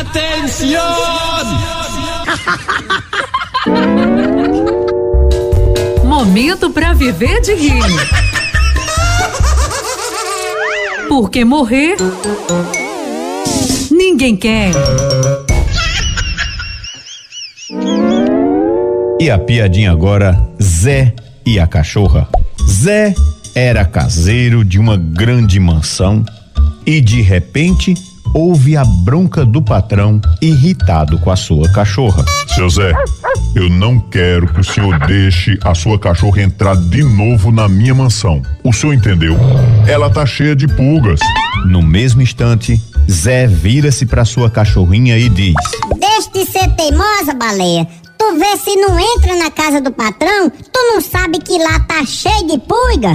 Atenção! Momento para viver de rir. Porque morrer ninguém quer. E a piadinha agora, Zé e a cachorra. Zé era caseiro de uma grande mansão e de repente houve a bronca do patrão irritado com a sua cachorra. Seu Zé, eu não quero que o senhor deixe a sua cachorra entrar de novo na minha mansão. O senhor entendeu? Ela tá cheia de pulgas. No mesmo instante, Zé vira-se para sua cachorrinha e diz: Deixa de ser teimosa, baleia. Tu vê se não entra na casa do patrão, tu não sabe que lá tá cheio de pulga?